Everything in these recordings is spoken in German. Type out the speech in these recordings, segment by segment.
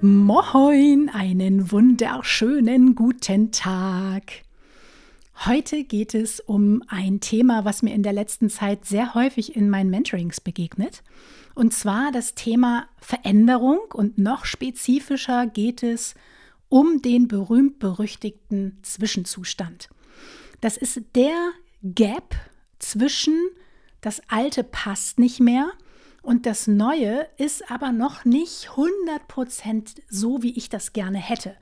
Moin, einen wunderschönen guten Tag. Heute geht es um ein Thema, was mir in der letzten Zeit sehr häufig in meinen Mentorings begegnet. Und zwar das Thema Veränderung und noch spezifischer geht es um den berühmt-berüchtigten Zwischenzustand. Das ist der Gap zwischen das Alte passt nicht mehr und das Neue ist aber noch nicht 100% so, wie ich das gerne hätte.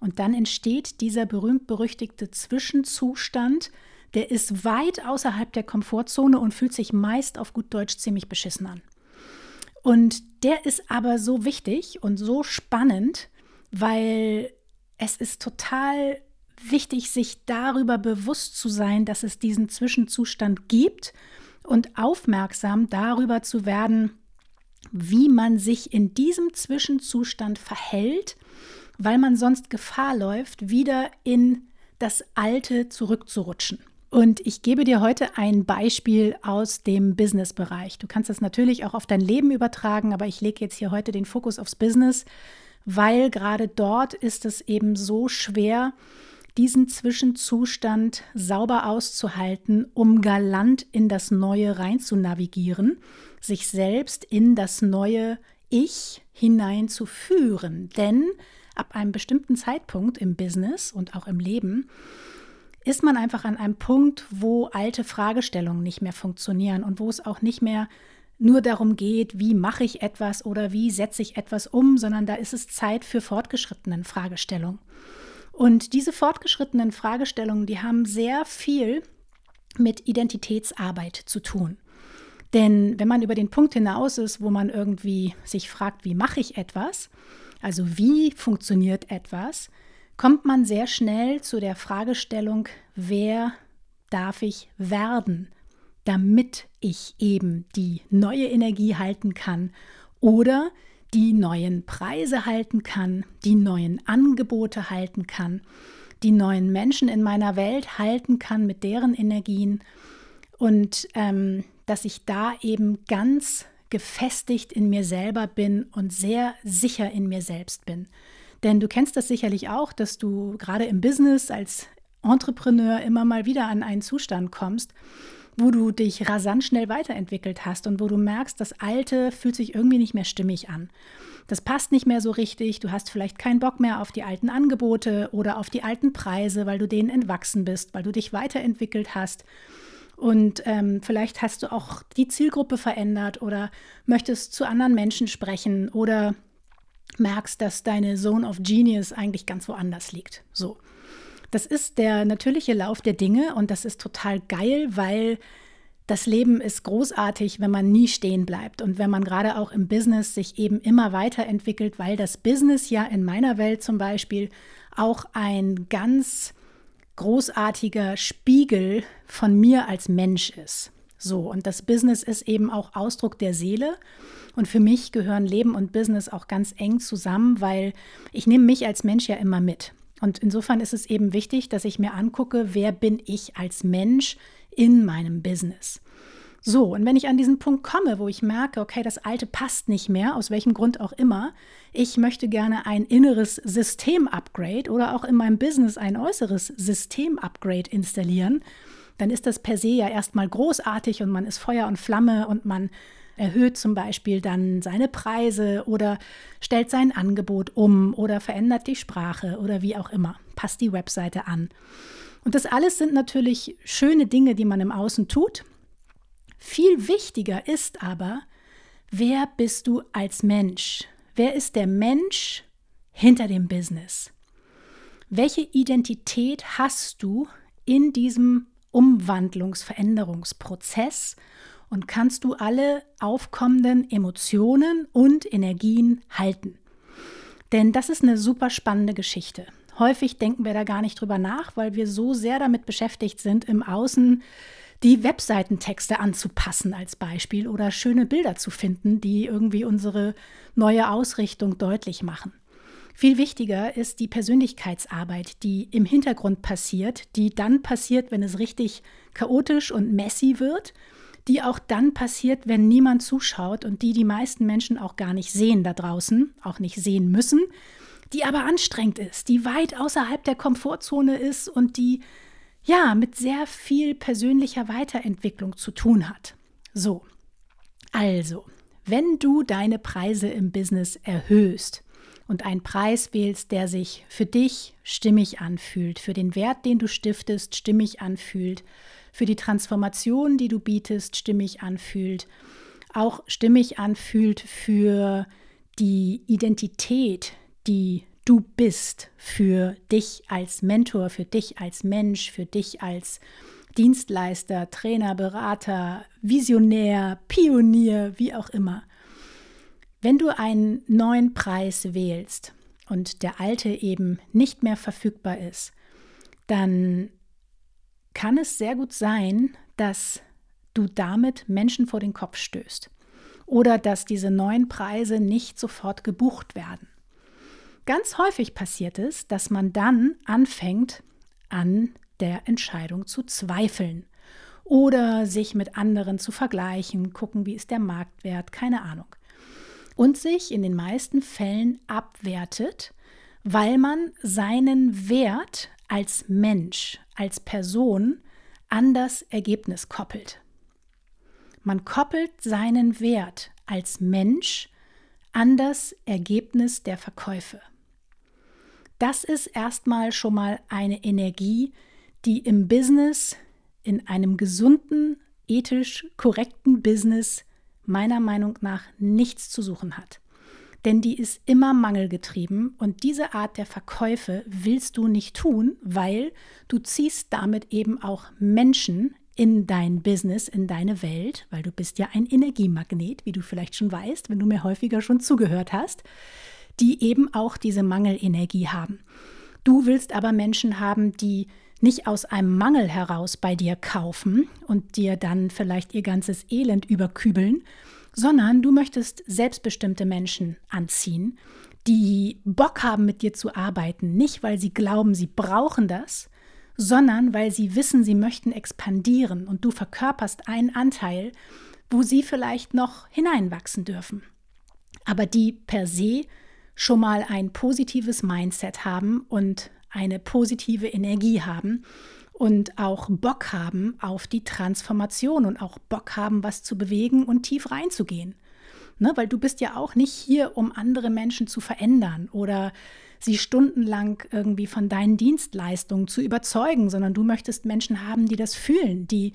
Und dann entsteht dieser berühmt-berüchtigte Zwischenzustand, der ist weit außerhalb der Komfortzone und fühlt sich meist auf gut Deutsch ziemlich beschissen an. Und der ist aber so wichtig und so spannend, weil es ist total wichtig, sich darüber bewusst zu sein, dass es diesen Zwischenzustand gibt und aufmerksam darüber zu werden, wie man sich in diesem Zwischenzustand verhält, weil man sonst Gefahr läuft, wieder in das Alte zurückzurutschen. Und ich gebe dir heute ein Beispiel aus dem Business-Bereich. Du kannst das natürlich auch auf dein Leben übertragen, aber ich lege jetzt hier heute den Fokus aufs Business, weil gerade dort ist es eben so schwer, diesen Zwischenzustand sauber auszuhalten, um galant in das Neue rein zu navigieren, sich selbst in das neue Ich hineinzuführen. Denn ab einem bestimmten Zeitpunkt im Business und auch im Leben ist man einfach an einem Punkt, wo alte Fragestellungen nicht mehr funktionieren und wo es auch nicht mehr nur darum geht, wie mache ich etwas oder wie setze ich etwas um, sondern da ist es Zeit für fortgeschrittenen Fragestellungen. Und diese fortgeschrittenen Fragestellungen, die haben sehr viel mit Identitätsarbeit zu tun. Denn wenn man über den Punkt hinaus ist, wo man irgendwie sich fragt, wie mache ich etwas, also wie funktioniert etwas, kommt man sehr schnell zu der Fragestellung, wer darf ich werden, damit ich eben die neue Energie halten kann oder die neuen Preise halten kann, die neuen Angebote halten kann, die neuen Menschen in meiner Welt halten kann mit deren Energien und ähm, dass ich da eben ganz gefestigt in mir selber bin und sehr sicher in mir selbst bin. Denn du kennst das sicherlich auch, dass du gerade im Business als Entrepreneur immer mal wieder an einen Zustand kommst, wo du dich rasant schnell weiterentwickelt hast und wo du merkst, das Alte fühlt sich irgendwie nicht mehr stimmig an. Das passt nicht mehr so richtig, du hast vielleicht keinen Bock mehr auf die alten Angebote oder auf die alten Preise, weil du denen entwachsen bist, weil du dich weiterentwickelt hast. Und ähm, vielleicht hast du auch die Zielgruppe verändert oder möchtest zu anderen Menschen sprechen oder merkst, dass deine Zone of Genius eigentlich ganz woanders liegt. So. Das ist der natürliche Lauf der Dinge und das ist total geil, weil das Leben ist großartig, wenn man nie stehen bleibt und wenn man gerade auch im Business sich eben immer weiterentwickelt, weil das Business ja in meiner Welt zum Beispiel auch ein ganz großartiger Spiegel von mir als Mensch ist. So, und das Business ist eben auch Ausdruck der Seele. Und für mich gehören Leben und Business auch ganz eng zusammen, weil ich nehme mich als Mensch ja immer mit. Und insofern ist es eben wichtig, dass ich mir angucke, wer bin ich als Mensch in meinem Business. So, und wenn ich an diesen Punkt komme, wo ich merke, okay, das Alte passt nicht mehr, aus welchem Grund auch immer, ich möchte gerne ein inneres System-Upgrade oder auch in meinem Business ein äußeres System-Upgrade installieren, dann ist das per se ja erstmal großartig und man ist Feuer und Flamme und man erhöht zum Beispiel dann seine Preise oder stellt sein Angebot um oder verändert die Sprache oder wie auch immer, passt die Webseite an. Und das alles sind natürlich schöne Dinge, die man im Außen tut. Viel wichtiger ist aber, wer bist du als Mensch? Wer ist der Mensch hinter dem Business? Welche Identität hast du in diesem Umwandlungsveränderungsprozess und kannst du alle aufkommenden Emotionen und Energien halten? Denn das ist eine super spannende Geschichte. Häufig denken wir da gar nicht drüber nach, weil wir so sehr damit beschäftigt sind, im Außen die Webseitentexte anzupassen als Beispiel oder schöne Bilder zu finden, die irgendwie unsere neue Ausrichtung deutlich machen. Viel wichtiger ist die Persönlichkeitsarbeit, die im Hintergrund passiert, die dann passiert, wenn es richtig chaotisch und messy wird, die auch dann passiert, wenn niemand zuschaut und die die meisten Menschen auch gar nicht sehen da draußen, auch nicht sehen müssen, die aber anstrengend ist, die weit außerhalb der Komfortzone ist und die ja mit sehr viel persönlicher Weiterentwicklung zu tun hat. So, also, wenn du deine Preise im Business erhöhst und einen Preis wählst, der sich für dich stimmig anfühlt, für den Wert, den du stiftest, stimmig anfühlt, für die Transformation, die du bietest, stimmig anfühlt, auch stimmig anfühlt für die Identität, die du bist für dich als Mentor, für dich als Mensch, für dich als Dienstleister, Trainer, Berater, Visionär, Pionier, wie auch immer. Wenn du einen neuen Preis wählst und der alte eben nicht mehr verfügbar ist, dann kann es sehr gut sein, dass du damit Menschen vor den Kopf stößt oder dass diese neuen Preise nicht sofort gebucht werden. Ganz häufig passiert es, dass man dann anfängt, an der Entscheidung zu zweifeln oder sich mit anderen zu vergleichen, gucken, wie ist der Marktwert, keine Ahnung. Und sich in den meisten Fällen abwertet, weil man seinen Wert als Mensch, als Person an das Ergebnis koppelt. Man koppelt seinen Wert als Mensch an das Ergebnis der Verkäufe. Das ist erstmal schon mal eine Energie, die im Business, in einem gesunden, ethisch korrekten Business meiner Meinung nach nichts zu suchen hat. Denn die ist immer mangelgetrieben und diese Art der Verkäufe willst du nicht tun, weil du ziehst damit eben auch Menschen in dein Business, in deine Welt, weil du bist ja ein Energiemagnet, wie du vielleicht schon weißt, wenn du mir häufiger schon zugehört hast die eben auch diese Mangelenergie haben. Du willst aber Menschen haben, die nicht aus einem Mangel heraus bei dir kaufen und dir dann vielleicht ihr ganzes Elend überkübeln, sondern du möchtest selbstbestimmte Menschen anziehen, die Bock haben, mit dir zu arbeiten, nicht weil sie glauben, sie brauchen das, sondern weil sie wissen, sie möchten expandieren. Und du verkörperst einen Anteil, wo sie vielleicht noch hineinwachsen dürfen, aber die per se schon mal ein positives Mindset haben und eine positive Energie haben und auch Bock haben auf die Transformation und auch Bock haben, was zu bewegen und tief reinzugehen. Ne, weil du bist ja auch nicht hier, um andere Menschen zu verändern oder sie stundenlang irgendwie von deinen Dienstleistungen zu überzeugen, sondern du möchtest Menschen haben, die das fühlen, die,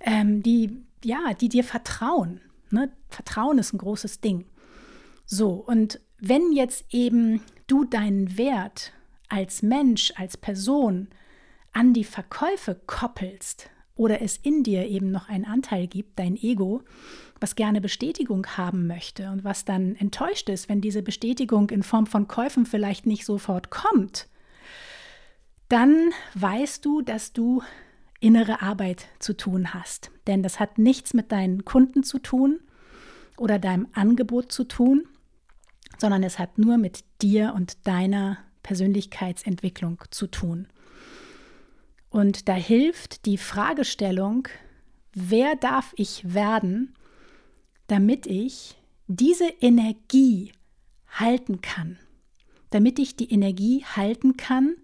ähm, die, ja, die dir vertrauen. Ne? Vertrauen ist ein großes Ding. So, und wenn jetzt eben du deinen Wert als Mensch, als Person an die Verkäufe koppelst oder es in dir eben noch einen Anteil gibt, dein Ego, was gerne Bestätigung haben möchte und was dann enttäuscht ist, wenn diese Bestätigung in Form von Käufen vielleicht nicht sofort kommt, dann weißt du, dass du innere Arbeit zu tun hast. Denn das hat nichts mit deinen Kunden zu tun oder deinem Angebot zu tun, sondern es hat nur mit dir und deiner Persönlichkeitsentwicklung zu tun. Und da hilft die Fragestellung, wer darf ich werden, damit ich diese Energie halten kann, damit ich die Energie halten kann,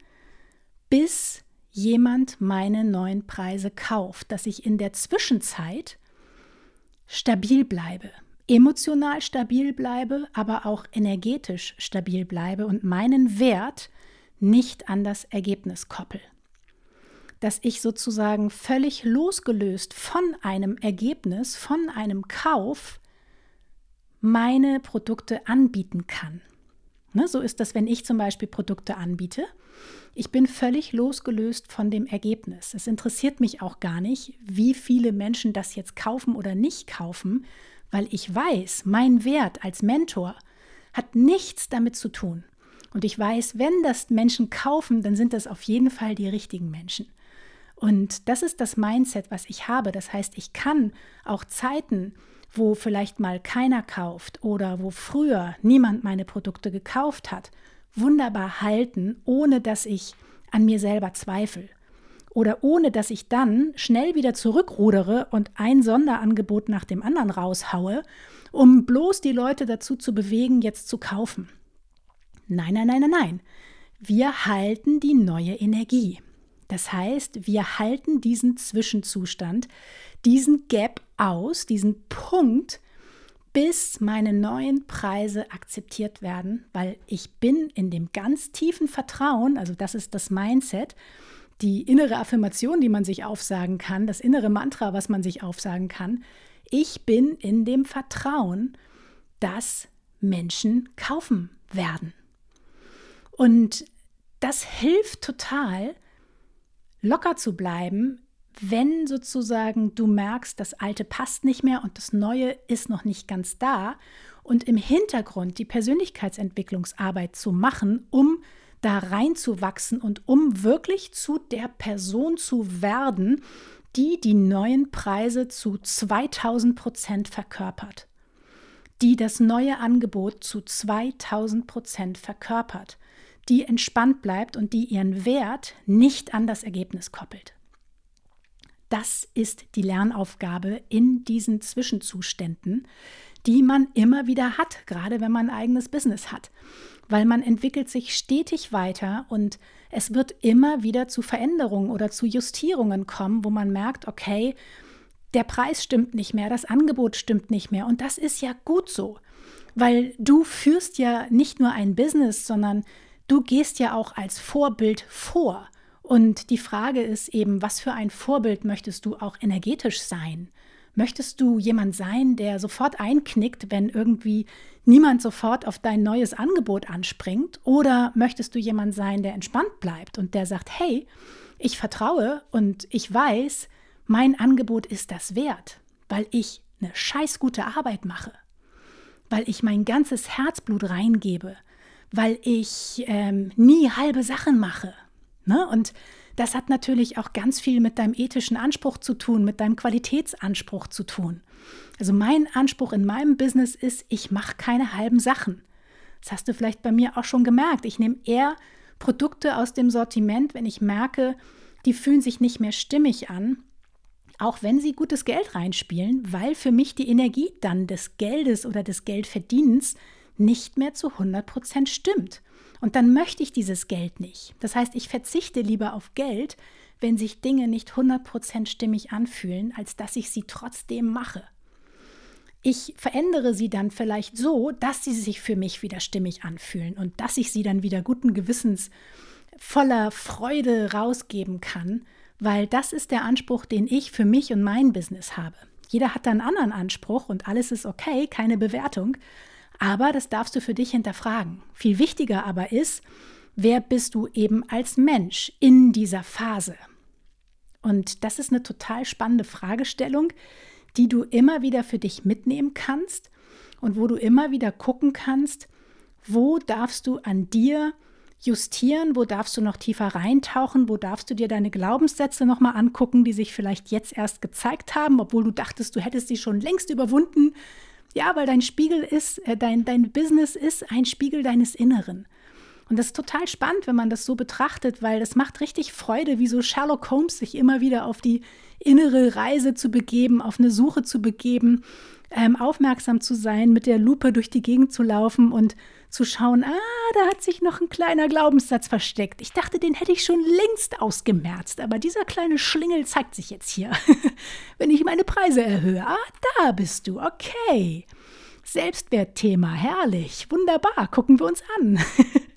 bis jemand meine neuen Preise kauft, dass ich in der Zwischenzeit stabil bleibe, emotional stabil bleibe, aber auch energetisch stabil bleibe und meinen Wert nicht an das Ergebnis koppel. Dass ich sozusagen völlig losgelöst von einem Ergebnis, von einem Kauf meine Produkte anbieten kann. Ne, so ist das, wenn ich zum Beispiel Produkte anbiete. Ich bin völlig losgelöst von dem Ergebnis. Es interessiert mich auch gar nicht, wie viele Menschen das jetzt kaufen oder nicht kaufen, weil ich weiß, mein Wert als Mentor hat nichts damit zu tun. Und ich weiß, wenn das Menschen kaufen, dann sind das auf jeden Fall die richtigen Menschen. Und das ist das Mindset, was ich habe. Das heißt, ich kann auch Zeiten, wo vielleicht mal keiner kauft oder wo früher niemand meine Produkte gekauft hat, wunderbar halten, ohne dass ich an mir selber zweifle oder ohne dass ich dann schnell wieder zurückrudere und ein Sonderangebot nach dem anderen raushaue, um bloß die Leute dazu zu bewegen, jetzt zu kaufen. Nein, nein, nein, nein, nein. Wir halten die neue Energie. Das heißt, wir halten diesen Zwischenzustand, diesen Gap aus, diesen Punkt, bis meine neuen Preise akzeptiert werden, weil ich bin in dem ganz tiefen Vertrauen, also das ist das Mindset, die innere Affirmation, die man sich aufsagen kann, das innere Mantra, was man sich aufsagen kann. Ich bin in dem Vertrauen, dass Menschen kaufen werden. Und das hilft total, locker zu bleiben, wenn sozusagen du merkst, das Alte passt nicht mehr und das Neue ist noch nicht ganz da und im Hintergrund die Persönlichkeitsentwicklungsarbeit zu machen, um da reinzuwachsen und um wirklich zu der Person zu werden, die die neuen Preise zu 2000 Prozent verkörpert, die das neue Angebot zu 2000 Prozent verkörpert, die entspannt bleibt und die ihren Wert nicht an das Ergebnis koppelt. Das ist die Lernaufgabe in diesen Zwischenzuständen, die man immer wieder hat, gerade wenn man ein eigenes Business hat weil man entwickelt sich stetig weiter und es wird immer wieder zu Veränderungen oder zu Justierungen kommen, wo man merkt, okay, der Preis stimmt nicht mehr, das Angebot stimmt nicht mehr und das ist ja gut so, weil du führst ja nicht nur ein Business, sondern du gehst ja auch als Vorbild vor. Und die Frage ist eben, was für ein Vorbild möchtest du auch energetisch sein? Möchtest du jemand sein, der sofort einknickt, wenn irgendwie niemand sofort auf dein neues Angebot anspringt? Oder möchtest du jemand sein, der entspannt bleibt und der sagt, hey, ich vertraue und ich weiß, mein Angebot ist das wert, weil ich eine scheiß gute Arbeit mache, weil ich mein ganzes Herzblut reingebe, weil ich ähm, nie halbe Sachen mache. Ne? Und das hat natürlich auch ganz viel mit deinem ethischen Anspruch zu tun, mit deinem Qualitätsanspruch zu tun. Also mein Anspruch in meinem Business ist, ich mache keine halben Sachen. Das hast du vielleicht bei mir auch schon gemerkt. Ich nehme eher Produkte aus dem Sortiment, wenn ich merke, die fühlen sich nicht mehr stimmig an, auch wenn sie gutes Geld reinspielen, weil für mich die Energie dann des Geldes oder des Geldverdienens nicht mehr zu 100 Prozent stimmt. Und dann möchte ich dieses Geld nicht. Das heißt, ich verzichte lieber auf Geld, wenn sich Dinge nicht 100% stimmig anfühlen, als dass ich sie trotzdem mache. Ich verändere sie dann vielleicht so, dass sie sich für mich wieder stimmig anfühlen und dass ich sie dann wieder guten Gewissens voller Freude rausgeben kann, weil das ist der Anspruch, den ich für mich und mein Business habe. Jeder hat da einen anderen Anspruch und alles ist okay, keine Bewertung. Aber das darfst du für dich hinterfragen. Viel wichtiger aber ist, wer bist du eben als Mensch in dieser Phase? Und das ist eine total spannende Fragestellung, die du immer wieder für dich mitnehmen kannst und wo du immer wieder gucken kannst, wo darfst du an dir justieren, wo darfst du noch tiefer reintauchen, wo darfst du dir deine Glaubenssätze nochmal angucken, die sich vielleicht jetzt erst gezeigt haben, obwohl du dachtest, du hättest sie schon längst überwunden, ja, weil dein Spiegel ist, äh, dein, dein Business ist ein Spiegel deines Inneren. Und das ist total spannend, wenn man das so betrachtet, weil das macht richtig Freude, wie so Sherlock Holmes sich immer wieder auf die innere Reise zu begeben, auf eine Suche zu begeben, ähm, aufmerksam zu sein, mit der Lupe durch die Gegend zu laufen und zu schauen, ah, da hat sich noch ein kleiner Glaubenssatz versteckt. Ich dachte, den hätte ich schon längst ausgemerzt, aber dieser kleine Schlingel zeigt sich jetzt hier, wenn ich meine Preise erhöhe. Ah, da bist du, okay. Selbstwertthema. Herrlich, wunderbar, gucken wir uns an.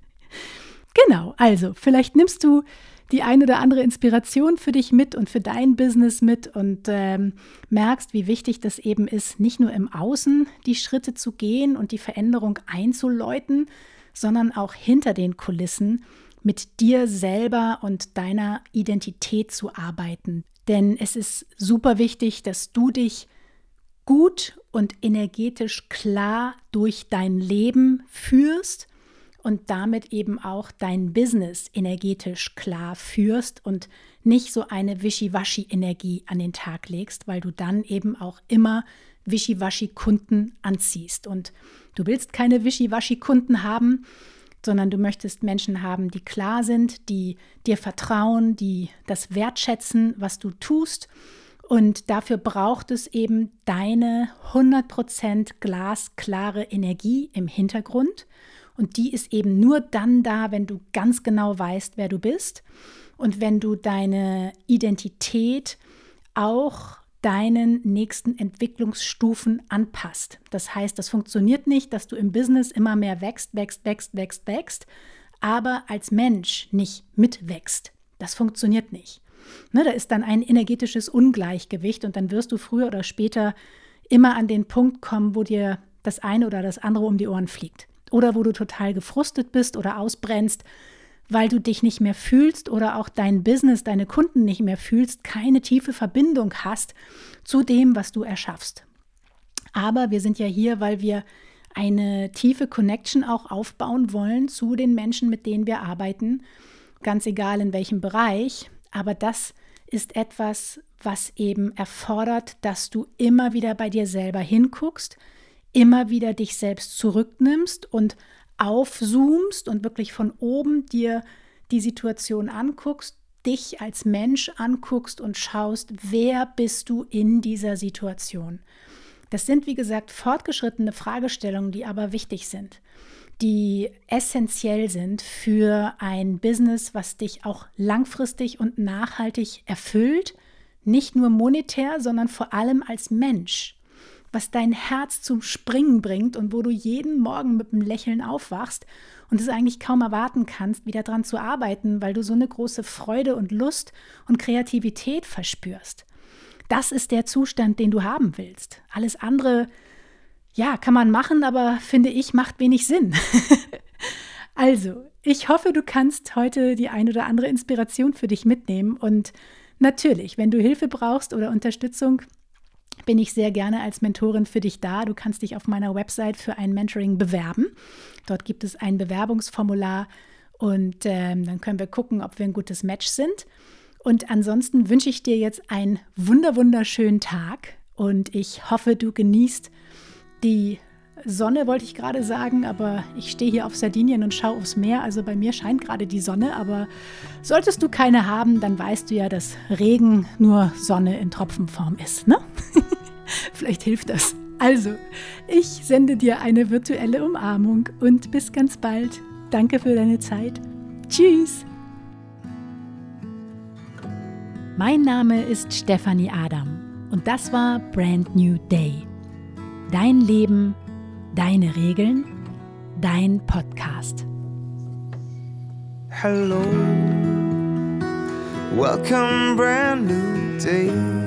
genau, also vielleicht nimmst du die ein oder andere Inspiration für dich mit und für dein Business mit und ähm, merkst, wie wichtig das eben ist, nicht nur im Außen die Schritte zu gehen und die Veränderung einzuläuten, sondern auch hinter den Kulissen mit dir selber und deiner Identität zu arbeiten. Denn es ist super wichtig, dass du dich gut und energetisch klar durch dein Leben führst und damit eben auch dein Business energetisch klar führst und nicht so eine Wischiwaschi-Energie an den Tag legst, weil du dann eben auch immer Wischiwaschi-Kunden anziehst. Und du willst keine Wischiwaschi-Kunden haben, sondern du möchtest Menschen haben, die klar sind, die dir vertrauen, die das wertschätzen, was du tust. Und dafür braucht es eben deine 100% glasklare Energie im Hintergrund. Und die ist eben nur dann da, wenn du ganz genau weißt, wer du bist und wenn du deine Identität auch deinen nächsten Entwicklungsstufen anpasst. Das heißt, das funktioniert nicht, dass du im Business immer mehr wächst, wächst, wächst, wächst, wächst, aber als Mensch nicht mitwächst. Das funktioniert nicht. Ne, da ist dann ein energetisches Ungleichgewicht und dann wirst du früher oder später immer an den Punkt kommen, wo dir das eine oder das andere um die Ohren fliegt oder wo du total gefrustet bist oder ausbrennst, weil du dich nicht mehr fühlst oder auch dein Business, deine Kunden nicht mehr fühlst, keine tiefe Verbindung hast zu dem, was du erschaffst. Aber wir sind ja hier, weil wir eine tiefe Connection auch aufbauen wollen zu den Menschen, mit denen wir arbeiten, ganz egal in welchem Bereich. Aber das ist etwas, was eben erfordert, dass du immer wieder bei dir selber hinguckst, immer wieder dich selbst zurücknimmst und aufzoomst und wirklich von oben dir die Situation anguckst, dich als Mensch anguckst und schaust, wer bist du in dieser Situation. Das sind, wie gesagt, fortgeschrittene Fragestellungen, die aber wichtig sind, die essentiell sind für ein Business, was dich auch langfristig und nachhaltig erfüllt, nicht nur monetär, sondern vor allem als Mensch was dein Herz zum Springen bringt und wo du jeden Morgen mit einem Lächeln aufwachst und es eigentlich kaum erwarten kannst, wieder dran zu arbeiten, weil du so eine große Freude und Lust und Kreativität verspürst. Das ist der Zustand, den du haben willst. Alles andere, ja, kann man machen, aber finde ich, macht wenig Sinn. also, ich hoffe, du kannst heute die ein oder andere Inspiration für dich mitnehmen und natürlich, wenn du Hilfe brauchst oder Unterstützung, bin ich sehr gerne als Mentorin für dich da. Du kannst dich auf meiner Website für ein Mentoring bewerben. Dort gibt es ein Bewerbungsformular und ähm, dann können wir gucken, ob wir ein gutes Match sind. Und ansonsten wünsche ich dir jetzt einen wunder wunderschönen Tag und ich hoffe, du genießt die Sonne, wollte ich gerade sagen, aber ich stehe hier auf Sardinien und schaue aufs Meer. Also bei mir scheint gerade die Sonne, aber solltest du keine haben, dann weißt du ja, dass Regen nur Sonne in Tropfenform ist, ne? Vielleicht hilft das. Also, ich sende dir eine virtuelle Umarmung und bis ganz bald. Danke für deine Zeit. Tschüss. Mein Name ist Stefanie Adam und das war Brand New Day. Dein Leben, deine Regeln, dein Podcast. Hello, welcome, brand new day.